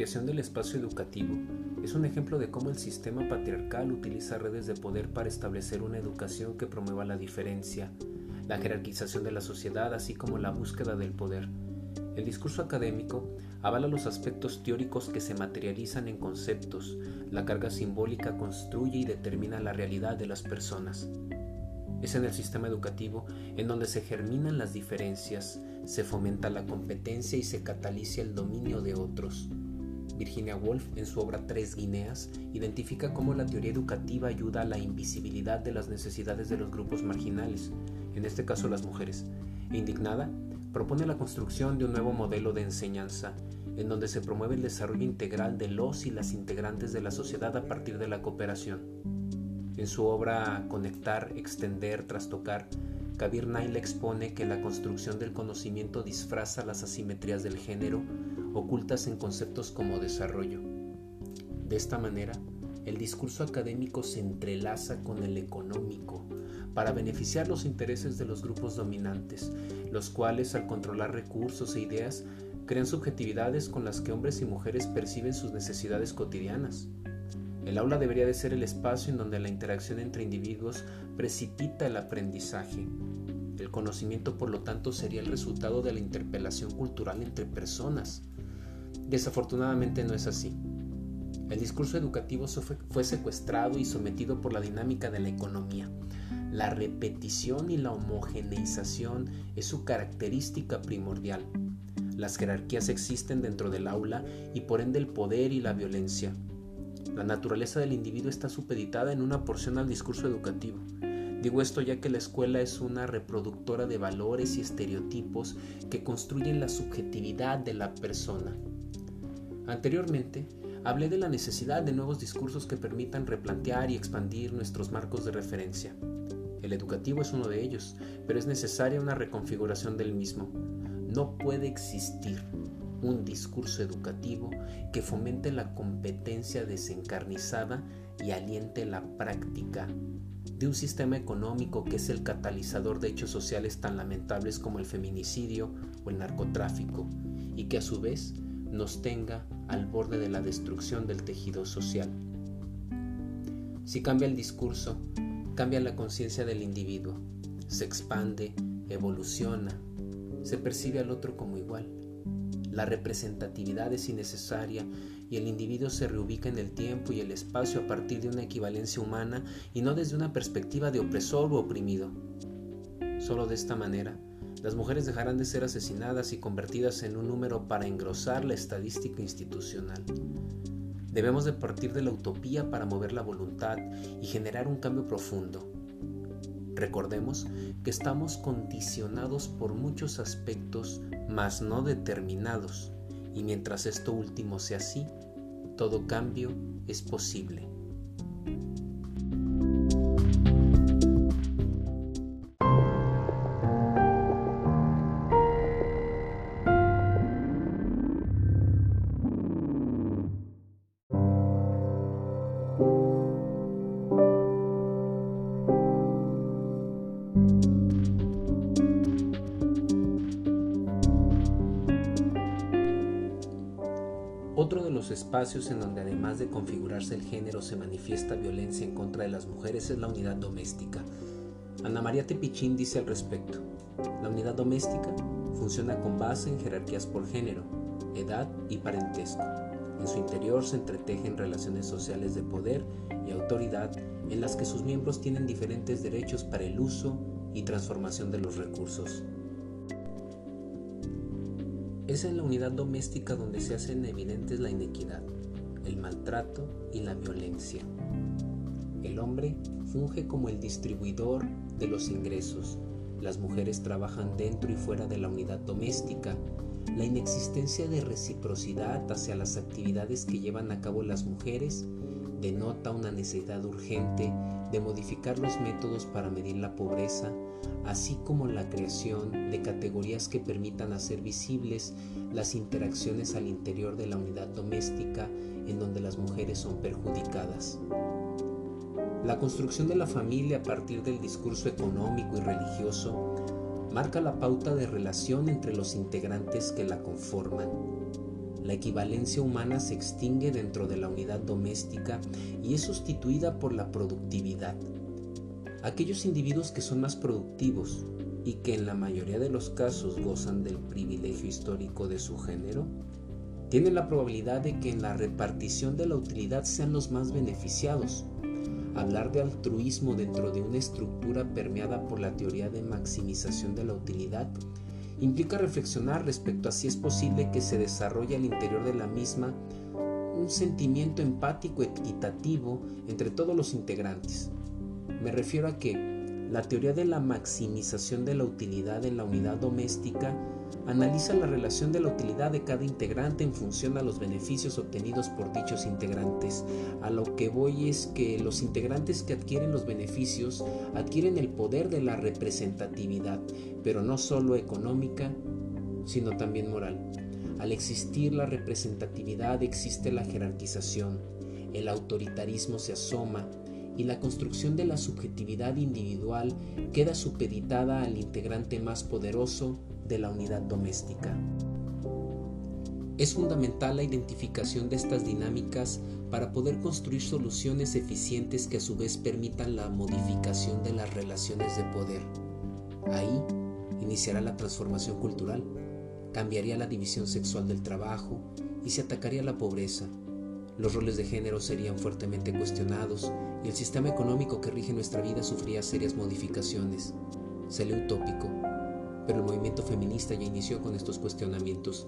apropiación del espacio educativo es un ejemplo de cómo el sistema patriarcal utiliza redes de poder para establecer una educación que promueva la diferencia, la jerarquización de la sociedad, así como la búsqueda del poder. El discurso académico avala los aspectos teóricos que se materializan en conceptos, la carga simbólica construye y determina la realidad de las personas. Es en el sistema educativo en donde se germinan las diferencias, se fomenta la competencia y se cataliza el dominio de otros. Virginia Woolf, en su obra Tres Guineas, identifica cómo la teoría educativa ayuda a la invisibilidad de las necesidades de los grupos marginales, en este caso las mujeres. E indignada, propone la construcción de un nuevo modelo de enseñanza, en donde se promueve el desarrollo integral de los y las integrantes de la sociedad a partir de la cooperación. En su obra Conectar, Extender, Trastocar, Kabir Nail expone que la construcción del conocimiento disfraza las asimetrías del género ocultas en conceptos como desarrollo. De esta manera, el discurso académico se entrelaza con el económico para beneficiar los intereses de los grupos dominantes, los cuales al controlar recursos e ideas crean subjetividades con las que hombres y mujeres perciben sus necesidades cotidianas. El aula debería de ser el espacio en donde la interacción entre individuos precipita el aprendizaje. El conocimiento, por lo tanto, sería el resultado de la interpelación cultural entre personas. Desafortunadamente no es así. El discurso educativo fue secuestrado y sometido por la dinámica de la economía. La repetición y la homogeneización es su característica primordial. Las jerarquías existen dentro del aula y por ende el poder y la violencia. La naturaleza del individuo está supeditada en una porción al discurso educativo. Digo esto ya que la escuela es una reproductora de valores y estereotipos que construyen la subjetividad de la persona. Anteriormente, hablé de la necesidad de nuevos discursos que permitan replantear y expandir nuestros marcos de referencia. El educativo es uno de ellos, pero es necesaria una reconfiguración del mismo. No puede existir un discurso educativo que fomente la competencia desencarnizada y aliente la práctica de un sistema económico que es el catalizador de hechos sociales tan lamentables como el feminicidio o el narcotráfico y que a su vez nos tenga al borde de la destrucción del tejido social. Si cambia el discurso, cambia la conciencia del individuo, se expande, evoluciona, se percibe al otro como igual. La representatividad es innecesaria y el individuo se reubica en el tiempo y el espacio a partir de una equivalencia humana y no desde una perspectiva de opresor o oprimido. Solo de esta manera las mujeres dejarán de ser asesinadas y convertidas en un número para engrosar la estadística institucional. Debemos de partir de la utopía para mover la voluntad y generar un cambio profundo. Recordemos que estamos condicionados por muchos aspectos, mas no determinados, y mientras esto último sea así, todo cambio es posible. Espacios en donde además de configurarse el género se manifiesta violencia en contra de las mujeres es la unidad doméstica. Ana María Tepichín dice al respecto, la unidad doméstica funciona con base en jerarquías por género, edad y parentesco. En su interior se entretejen relaciones sociales de poder y autoridad en las que sus miembros tienen diferentes derechos para el uso y transformación de los recursos. Es en la unidad doméstica donde se hacen evidentes la inequidad, el maltrato y la violencia. El hombre funge como el distribuidor de los ingresos. Las mujeres trabajan dentro y fuera de la unidad doméstica. La inexistencia de reciprocidad hacia las actividades que llevan a cabo las mujeres denota una necesidad urgente de modificar los métodos para medir la pobreza, así como la creación de categorías que permitan hacer visibles las interacciones al interior de la unidad doméstica en donde las mujeres son perjudicadas. La construcción de la familia a partir del discurso económico y religioso marca la pauta de relación entre los integrantes que la conforman. La equivalencia humana se extingue dentro de la unidad doméstica y es sustituida por la productividad. Aquellos individuos que son más productivos y que en la mayoría de los casos gozan del privilegio histórico de su género, tienen la probabilidad de que en la repartición de la utilidad sean los más beneficiados. Hablar de altruismo dentro de una estructura permeada por la teoría de maximización de la utilidad implica reflexionar respecto a si es posible que se desarrolle al interior de la misma un sentimiento empático equitativo entre todos los integrantes. Me refiero a que la teoría de la maximización de la utilidad en la unidad doméstica analiza la relación de la utilidad de cada integrante en función a los beneficios obtenidos por dichos integrantes. A lo que voy es que los integrantes que adquieren los beneficios adquieren el poder de la representatividad, pero no solo económica, sino también moral. Al existir la representatividad existe la jerarquización, el autoritarismo se asoma, y la construcción de la subjetividad individual queda supeditada al integrante más poderoso de la unidad doméstica. Es fundamental la identificación de estas dinámicas para poder construir soluciones eficientes que a su vez permitan la modificación de las relaciones de poder. Ahí iniciará la transformación cultural, cambiaría la división sexual del trabajo y se atacaría la pobreza. Los roles de género serían fuertemente cuestionados y el sistema económico que rige nuestra vida sufría serias modificaciones. Se lee utópico, pero el movimiento feminista ya inició con estos cuestionamientos.